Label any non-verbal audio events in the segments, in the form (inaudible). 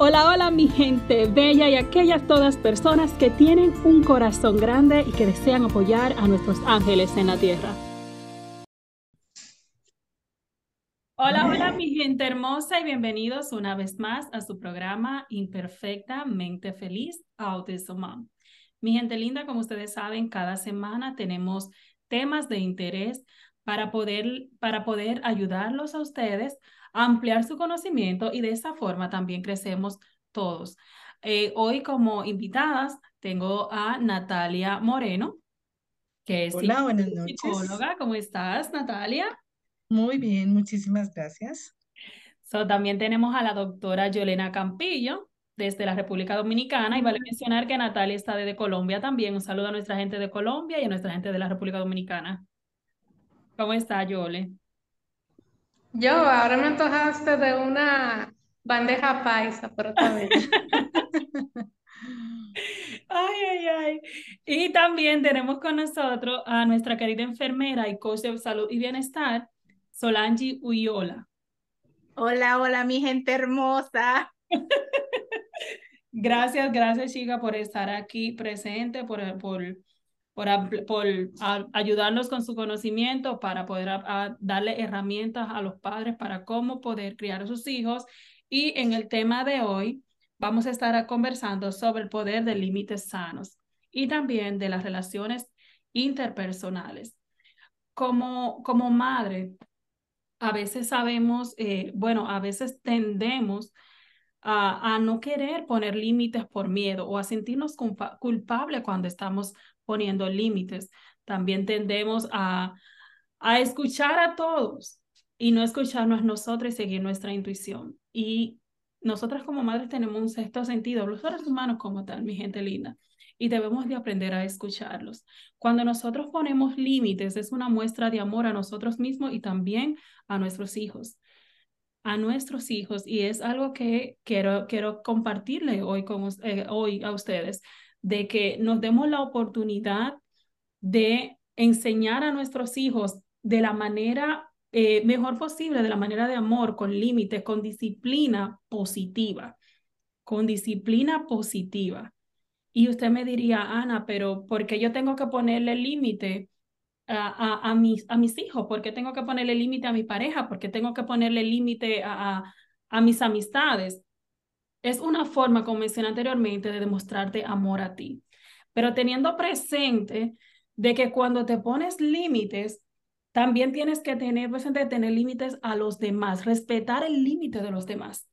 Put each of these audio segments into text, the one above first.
Hola, hola mi gente bella y aquellas todas personas que tienen un corazón grande y que desean apoyar a nuestros ángeles en la tierra. Hola, hola mi gente hermosa y bienvenidos una vez más a su programa Imperfectamente Feliz Autism Mom. Mi gente linda, como ustedes saben, cada semana tenemos temas de interés para poder, para poder ayudarlos a ustedes ampliar su conocimiento y de esa forma también crecemos todos. Eh, hoy como invitadas tengo a Natalia Moreno, que es Hola, psicóloga. ¿Cómo estás, Natalia? Muy bien, muchísimas gracias. So, también tenemos a la doctora Yolena Campillo desde la República Dominicana y vale mencionar que Natalia está desde Colombia también. Un saludo a nuestra gente de Colombia y a nuestra gente de la República Dominicana. ¿Cómo está, Yole? Yo, ahora me antojaste de una bandeja paisa, pero también. (laughs) Ay, ay, ay. Y también tenemos con nosotros a nuestra querida enfermera y coach de salud y bienestar, Solange Uyola. Hola, hola, mi gente hermosa. (laughs) Gracias, gracias, chica, por estar aquí presente, por, por, por, por ayudarnos con su conocimiento para poder darle herramientas a los padres para cómo poder criar a sus hijos. Y en el tema de hoy vamos a estar conversando sobre el poder de límites sanos y también de las relaciones interpersonales. Como, como madre, a veces sabemos, eh, bueno, a veces tendemos a, no querer poner límites por miedo o a sentirnos culpables cuando estamos poniendo límites. También tendemos a, a escuchar a todos y no escucharnos nosotros y seguir nuestra intuición. Y nosotras como madres tenemos un sexto sentido, los seres humanos como tal, mi gente linda, y debemos de aprender a escucharlos. Cuando nosotros ponemos límites, es una muestra de amor a nosotros mismos y también a nuestros hijos a nuestros hijos y es algo que quiero, quiero compartirle hoy, con, eh, hoy a ustedes, de que nos demos la oportunidad de enseñar a nuestros hijos de la manera eh, mejor posible, de la manera de amor, con límites, con disciplina positiva, con disciplina positiva. Y usted me diría, Ana, pero ¿por qué yo tengo que ponerle límite? a, a, mis, a mis hijos, porque tengo que ponerle límite a mi pareja, porque tengo que ponerle límite a, a, mis amistades. Es una forma, como mencioné anteriormente, de demostrarte amor a ti, pero teniendo presente de que cuando te pones límites, también tienes que tener presente tener límites a los demás, respetar el límite de los demás,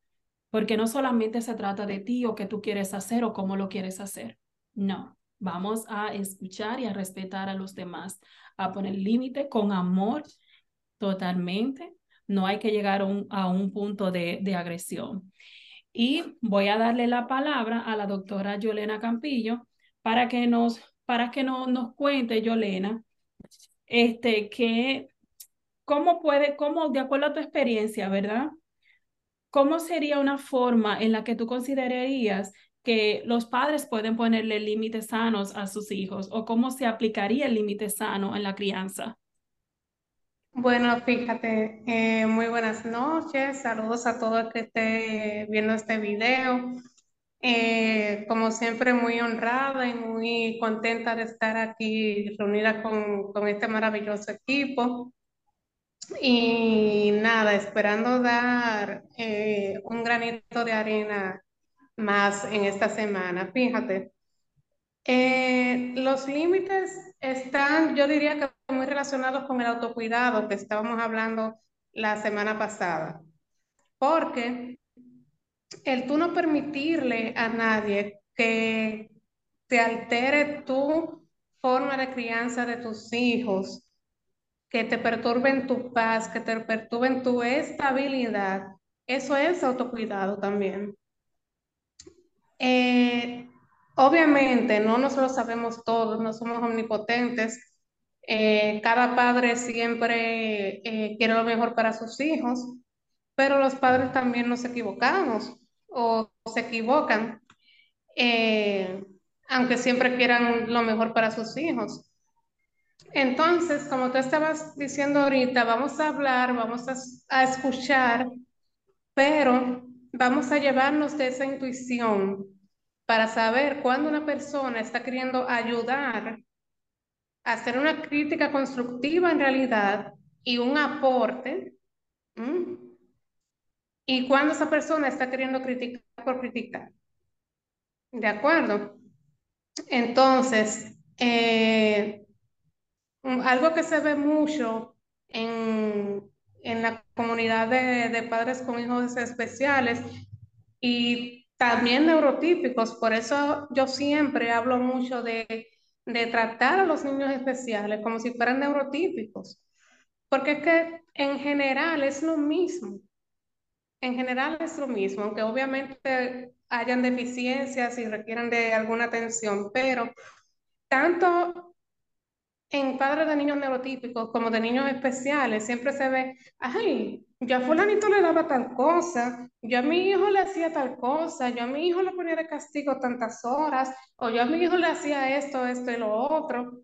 porque no solamente se trata de ti o qué tú quieres hacer o cómo lo quieres hacer. No, vamos a escuchar y a respetar a los demás, a poner límite con amor totalmente. No hay que llegar a un, a un punto de, de, agresión. Y voy a darle la palabra a la doctora Yolena Campillo para que nos, para que no, nos cuente, Yolena, este, que, cómo puede, cómo, de acuerdo a tu experiencia, ¿verdad? ¿Cómo sería una forma en la que tú considerarías que los padres pueden ponerle límites sanos a sus hijos o cómo se aplicaría el límite sano en la crianza? Bueno, fíjate, eh, muy buenas noches, saludos a todos que esté viendo este video. Eh, como siempre, muy honrada y muy contenta de estar aquí reunida con, con este maravilloso equipo. Y nada, esperando dar eh, un granito de arena más en esta semana. Fíjate, eh, los límites están, yo diría que muy relacionados con el autocuidado que estábamos hablando la semana pasada, porque el tú no permitirle a nadie que te altere tu forma de crianza de tus hijos, que te perturben tu paz, que te perturben tu estabilidad, eso es autocuidado también. Eh, obviamente, no nos lo sabemos todos, no somos omnipotentes. Eh, cada padre siempre eh, quiere lo mejor para sus hijos, pero los padres también nos equivocamos o se equivocan, aunque siempre quieran lo mejor para sus hijos. Entonces, como tú estabas diciendo ahorita, vamos a hablar, vamos a, a escuchar, pero vamos a llevarnos de esa intuición para saber cuándo una persona está queriendo ayudar hacer una crítica constructiva en realidad y un aporte, y cuándo esa persona está queriendo criticar por criticar. ¿De acuerdo? Entonces, eh, algo que se ve mucho en, la comunidad de, de padres con hijos especiales y también neurotípicos, por eso yo siempre hablo mucho de, de tratar a los niños especiales como si fueran neurotípicos, porque es que en general es lo mismo, en general es lo mismo, aunque obviamente hayan deficiencias y requieran de alguna atención, pero tanto en padres de niños neurotípicos como de niños especiales siempre se ve, ay, yo a fulanito le daba tal cosa, yo a mi hijo le hacía tal cosa, yo a mi hijo le ponía de castigo tantas horas, o yo a mi hijo le hacía esto, esto y lo otro.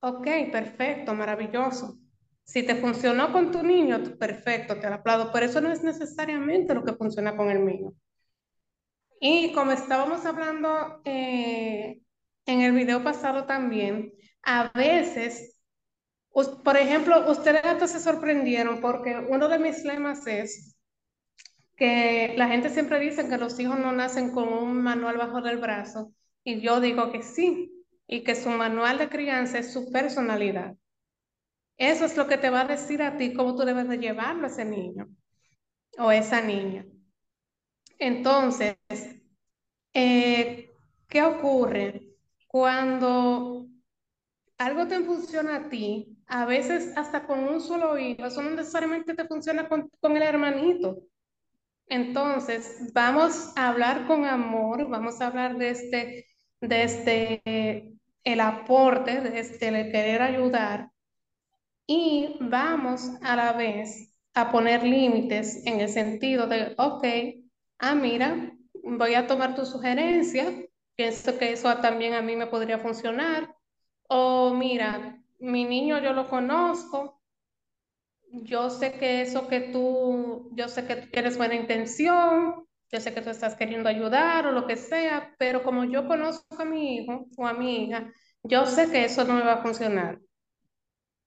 Ok, perfecto, maravilloso. Si te funcionó con tu niño, perfecto, te lo aplaudo, pero eso no es necesariamente lo que funciona con el mío. Y como estábamos hablando eh, en el video pasado también, a veces, por ejemplo, ustedes hasta se sorprendieron porque uno de mis lemas es que la gente siempre dice que los hijos no nacen con un manual bajo del brazo y yo digo que sí, y que su manual de crianza es su personalidad. Eso es lo que te va a decir a ti cómo tú debes de llevarlo a ese niño o esa niña. Entonces, eh, ¿qué ocurre cuando algo te funciona a ti, a veces hasta con un solo hijo, eso no necesariamente te funciona con, el hermanito. Entonces, vamos a hablar con amor, vamos a hablar de este, de este, el aporte, de este, el querer ayudar, y vamos a la vez a poner límites en el sentido de, ok, ah, mira, voy a tomar tu sugerencia, pienso que eso también a mí me podría funcionar, o mira, mi niño yo lo conozco, yo sé que eso que tú, yo sé que tú tienes buena intención, yo sé que tú estás queriendo ayudar o lo que sea, pero como yo conozco a mi hijo o a mi hija, yo sé que eso no me va a funcionar.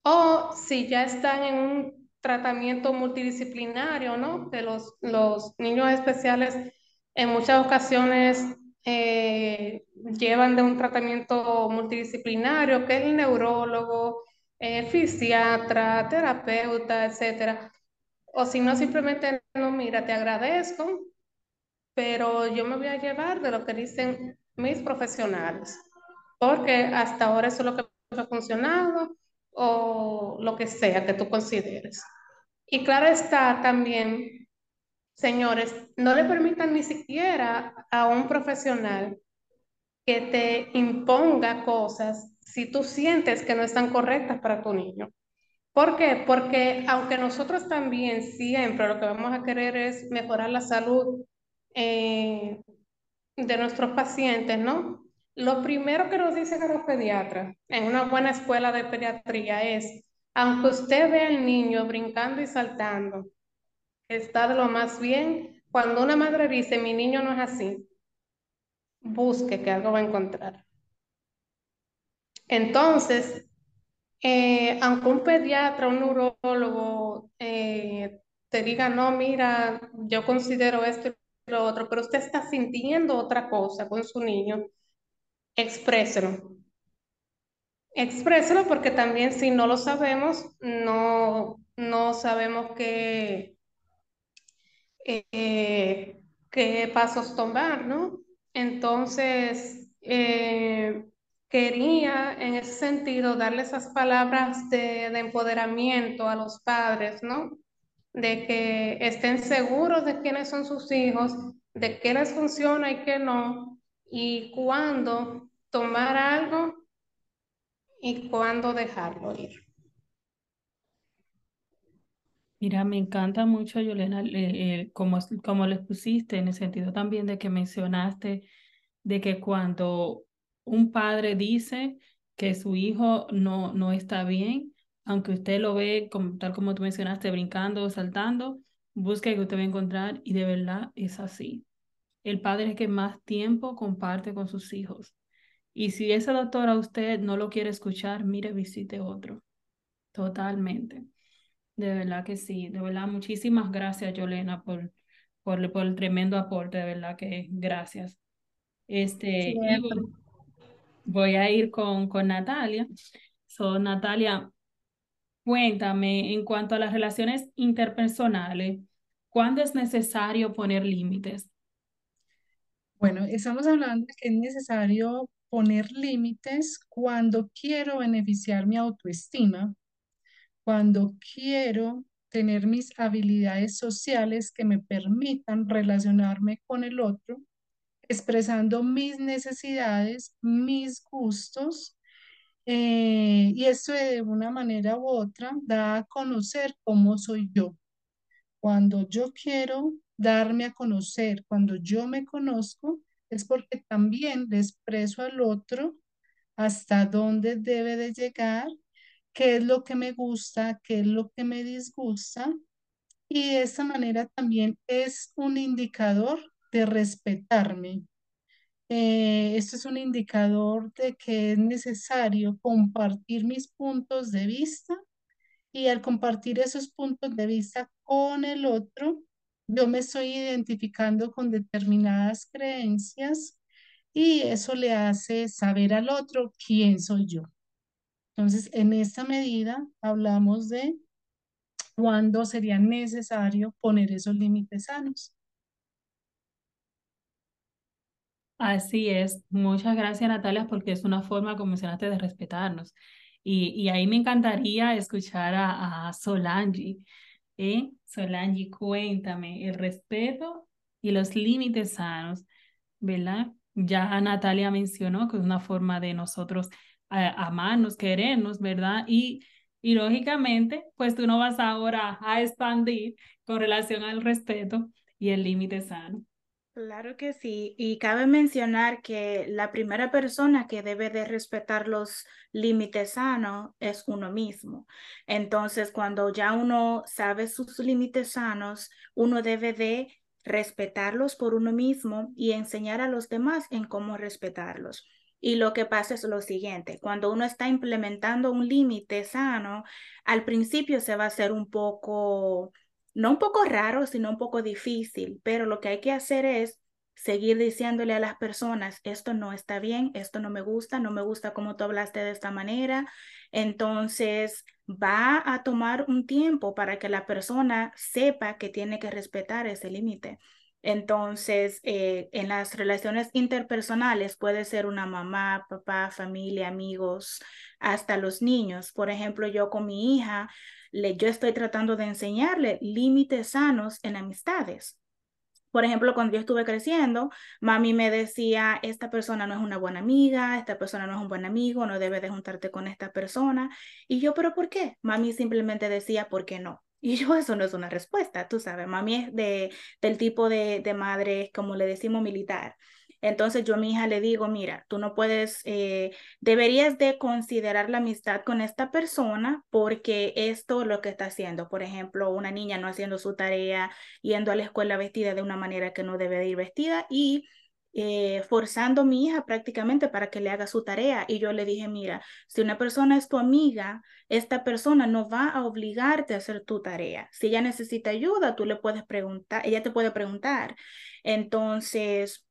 O si ya están en un tratamiento multidisciplinario, ¿no? Que los, los niños especiales en muchas ocasiones eh, llevan de un tratamiento multidisciplinario, que es el neurólogo, eh, fisiatra, terapeuta, etcétera. O si no, simplemente no, mira, te agradezco, pero yo me voy a llevar de lo que dicen mis profesionales, porque hasta ahora eso es lo que ha funcionado o lo que sea que tú consideres. Y claro está también Señores, no le permitan ni siquiera a un profesional que te imponga cosas si tú sientes que no están correctas para tu niño. ¿Por qué? Porque aunque nosotros también siempre lo que vamos a querer es mejorar la salud eh, de nuestros pacientes, ¿no? Lo primero que nos dicen a los pediatras en una buena escuela de pediatría es, aunque usted vea al niño brincando y saltando, está de lo más bien. Cuando una madre dice, mi niño no es así, busque que algo va a encontrar. Entonces, eh, aunque un pediatra, un neurólogo eh, te diga, no, mira, yo considero esto y lo otro, pero usted está sintiendo otra cosa con su niño, expréselo. Expréselo porque también si no lo sabemos, no, no sabemos qué, eh, qué pasos tomar, ¿no? Entonces, eh, quería en ese sentido darle esas palabras de, empoderamiento a los padres, ¿no? De que estén seguros de quiénes son sus hijos, de qué les funciona y qué no, y cuándo tomar algo y cuándo dejarlo ir. Mira, me encanta mucho, Yolena, como, como les pusiste, en el sentido también de que mencionaste de que cuando un padre dice que su hijo no, no está bien, aunque usted lo ve como, tal como tú mencionaste, brincando o saltando, busque que usted va a encontrar y de verdad es así. El padre es que más tiempo comparte con sus hijos. Y si ese doctor a usted no lo quiere escuchar, mire, visite otro. Totalmente. De verdad que sí. De verdad, muchísimas gracias, Yolena, por, por, por el tremendo aporte. De verdad que gracias. Este, voy a ir con, con Natalia. So, Natalia, cuéntame en cuanto a las relaciones interpersonales, ¿cuándo es necesario poner límites? Bueno, estamos hablando de que es necesario poner límites cuando quiero beneficiar mi autoestima, cuando quiero tener mis habilidades sociales que me permitan relacionarme con el otro, expresando mis necesidades, mis gustos, eh, y esto de una manera u otra da a conocer cómo soy yo. Cuando yo quiero darme a conocer, cuando yo me conozco, es porque también le expreso al otro hasta dónde debe de llegar, qué es lo que me gusta, qué es lo que me disgusta. Y de esta manera también es un indicador de respetarme. Eh, esto es un indicador de que es necesario compartir mis puntos de vista y al compartir esos puntos de vista con el otro, yo me estoy identificando con determinadas creencias y eso le hace saber al otro quién soy yo. Entonces, en esta medida hablamos de cuándo sería necesario poner esos límites sanos. Así es. Muchas gracias, Natalia, porque es una forma, como mencionaste, de respetarnos. Y, y ahí me encantaría escuchar a, a Solange. ¿eh? Solange, cuéntame el respeto y los límites sanos, ¿verdad? Ya Natalia mencionó que es una forma de nosotros eh, amarnos, querernos, ¿verdad? Y, y lógicamente, pues tú no vas ahora a expandir con relación al respeto y el límite sano. Claro que sí, y cabe mencionar que la primera persona que debe de respetar los límites sanos es uno mismo. Entonces, cuando ya uno sabe sus límites sanos, uno debe de respetarlos por uno mismo y enseñar a los demás en cómo respetarlos. Y lo que pasa es lo siguiente, cuando uno está implementando un límite sano, al principio se va a hacer un poco no un poco raro, sino un poco difícil, pero lo que hay que hacer es seguir diciéndole a las personas, esto no está bien, esto no me gusta, no me gusta cómo tú hablaste de esta manera. Entonces, va a tomar un tiempo para que la persona sepa que tiene que respetar ese límite. Entonces, eh, en las relaciones interpersonales puede ser una mamá, papá, familia, amigos, hasta los niños. Por ejemplo, yo con mi hija, le, yo estoy tratando de enseñarle límites sanos en amistades. Por ejemplo, cuando yo estuve creciendo, mami me decía, esta persona no es una buena amiga, esta persona no es un buen amigo, no debes de juntarte con esta persona. Y yo, pero ¿por qué? Mami simplemente decía, ¿por qué no? Y yo, eso no es una respuesta, tú sabes, mami es de, del tipo de, de madre, como le decimos, militar. Entonces yo a mi hija le digo, mira, tú no puedes, eh, deberías de considerar la amistad con esta persona porque esto es lo que está haciendo. Por ejemplo, una niña no haciendo su tarea, yendo a la escuela vestida de una manera que no debe de ir vestida y eh, forzando a mi hija prácticamente para que le haga su tarea. Y yo le dije, mira, si una persona es tu amiga, esta persona no va a obligarte a hacer tu tarea. Si ella necesita ayuda, tú le puedes preguntar, ella te puede preguntar. Entonces,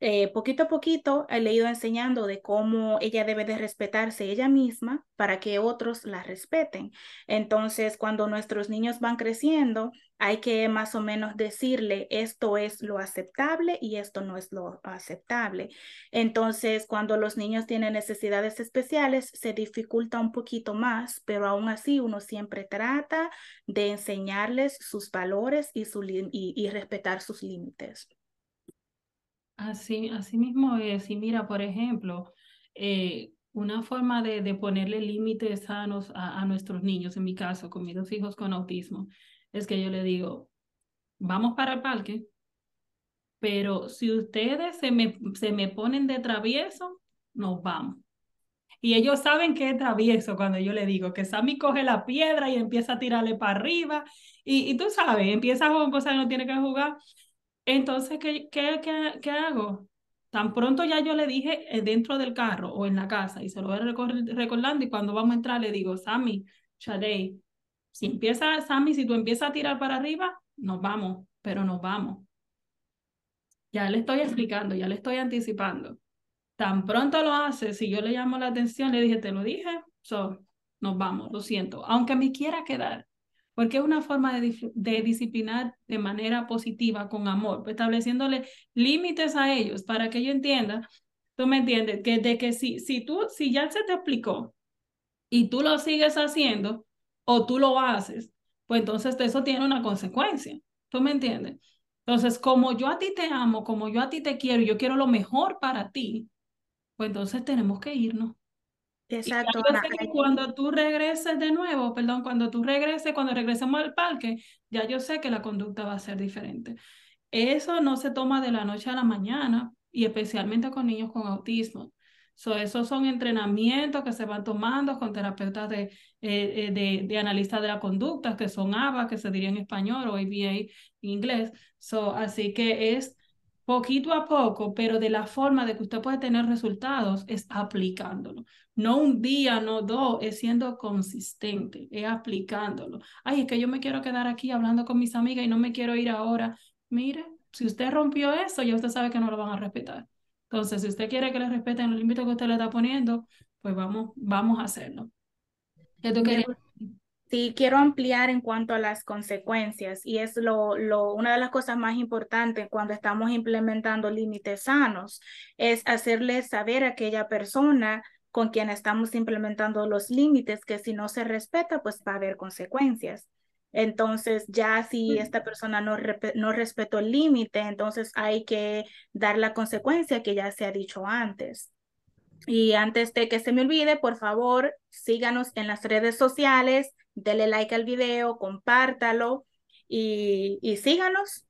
eh, poquito a poquito he leído enseñando de cómo ella debe de respetarse ella misma para que otros la respeten. Entonces, cuando nuestros niños van creciendo, hay que más o menos decirle esto es lo aceptable y esto no es lo aceptable. Entonces, cuando los niños tienen necesidades especiales, se dificulta un poquito más, pero aún así uno siempre trata de enseñarles sus valores y, su y respetar sus límites. Así, así mismo es. Y mira, por ejemplo, eh, una forma de, de ponerle límites sanos a, a, nuestros niños, en mi caso, con mis dos hijos con autismo, es que yo le digo, vamos para el parque, pero si ustedes se me, se me ponen de travieso, nos vamos. Y ellos saben que es travieso cuando yo le digo que Sammy coge la piedra y empieza a tirarle para arriba. Y, y tú sabes, empieza con cosas que no tiene que jugar. Entonces, ¿qué, qué, qué, qué hago? Tan pronto ya yo le dije eh, dentro del carro o en la casa y se lo voy recordando y cuando vamos a entrar le digo, Sammy, Shadei, si empieza, Sammy, si tú empiezas a tirar para arriba, nos vamos, pero nos vamos. Ya le estoy explicando, ya le estoy anticipando. Tan pronto lo hace, si yo le llamo la atención, le dije, te lo dije, so, nos vamos, lo siento, aunque me quiera quedar, porque es una forma de, de disciplinar de manera positiva, con amor, estableciéndole límites a ellos para que ellos entiendan, tú me entiendes, que de que si, si tú, si ya se te explicó y tú lo sigues haciendo o tú lo haces, pues entonces eso tiene una consecuencia, tú me entiendes. Entonces, como yo a ti te amo, como yo a ti te quiero, yo quiero lo mejor para ti, pues entonces tenemos que irnos. Exacto. Y cuando tú regreses de nuevo, perdón, cuando tú regreses, cuando regresemos al parque, ya yo sé que la conducta va a ser diferente. Eso no se toma de la noche a la mañana y especialmente con niños con autismo. So, esos son entrenamientos que se van tomando con terapeutas de, eh, eh, de, de analistas de la conducta, que son ABA, que se diría en español, o ABA en inglés. So, así que es poquito a poco, pero de la forma de que usted puede tener resultados es aplicándolo. No un día, no dos, es siendo consistente, es aplicándolo. Ay, es que yo me quiero quedar aquí hablando con mis amigas y no me quiero ir ahora. Mire, si usted rompió eso, ya usted sabe que no lo van a respetar. Entonces, si usted quiere que le respeten los límites que usted le está poniendo, pues vamos, vamos a hacerlo. ¿Qué tú querías? Sí, quiero ampliar en cuanto a las consecuencias y es lo, lo, una de las cosas más importantes cuando estamos implementando límites sanos, es hacerle saber a aquella persona con quien estamos implementando los límites que si no se respeta, pues va a haber consecuencias. Entonces, ya si esta persona no, no respetó el límite, entonces hay que dar la consecuencia que ya se ha dicho antes. Y antes de que se me olvide, por favor, síganos en las redes sociales, dele like al video, compártalo y, y síganos.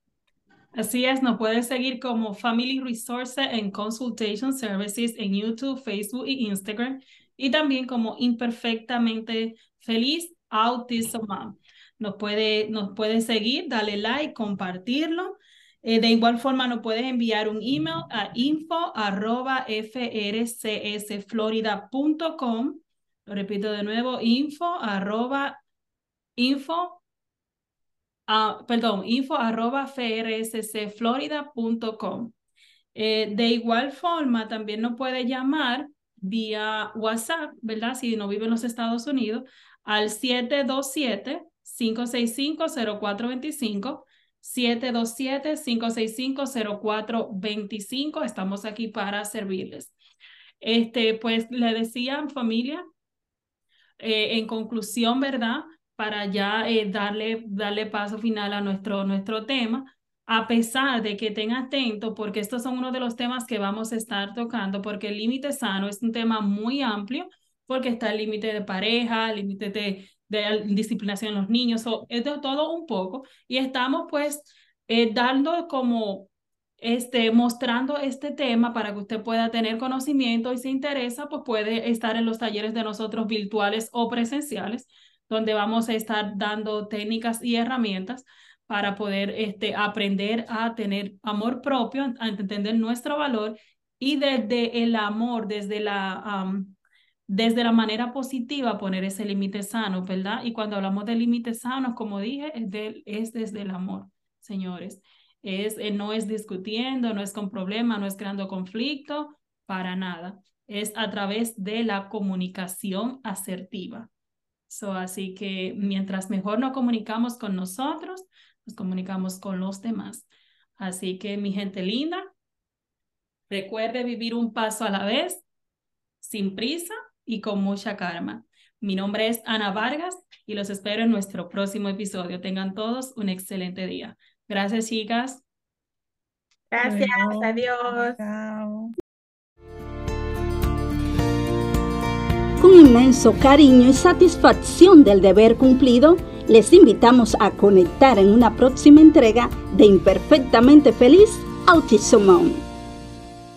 Así es, nos puedes seguir como Family Resources and Consultation Services en YouTube, Facebook y Instagram y también como Imperfectamente Feliz Autism Mom. Nos puede, nos seguir, dale like, compartirlo. Eh, de igual forma, nos puedes enviar un email a info arroba frcsflorida.com. Lo repito de nuevo, info arroba info, uh, perdón, info arroba. Eh, de igual forma, también nos puede llamar vía WhatsApp, ¿verdad? Si no vive en los Estados Unidos, al 727-565-0425. 727-565-0425. Estamos aquí para servirles. Este, pues le decía, familia, eh, en conclusión, ¿verdad? para ya eh, darle, darle paso final a nuestro, nuestro tema, a pesar de que estén atentos, porque estos son uno de los temas que vamos a estar tocando, porque el límite sano es un tema muy amplio, porque está el límite de pareja, límite de, de disciplinación en los niños, so, es de todo un poco, y estamos pues eh, dando como este, mostrando este tema para que usted pueda tener conocimiento y si interesa, pues puede estar en los talleres de nosotros virtuales o presenciales donde vamos a estar dando técnicas y herramientas para poder este, aprender a tener amor propio, a entender nuestro valor y desde el amor, desde la, desde la manera positiva poner ese límite sano, ¿verdad? Y cuando hablamos de límites sanos, como dije, es, de, es desde el amor, señores. Es, eh, no es discutiendo, no es con problema, no es creando conflicto, para nada. Es a través de la comunicación asertiva. So, así que mientras mejor nos comunicamos con nosotros, nos comunicamos con los demás. Así que mi gente linda, recuerde vivir un paso a la vez, sin prisa y con mucha calma. Mi nombre es Ana Vargas y los espero en nuestro próximo episodio. Tengan todos un excelente día. Gracias, chicas. Gracias, adiós. Chao. Con inmenso cariño y satisfacción del deber cumplido, les invitamos a conectar en una próxima entrega de Imperfectamente Feliz Autism Mom.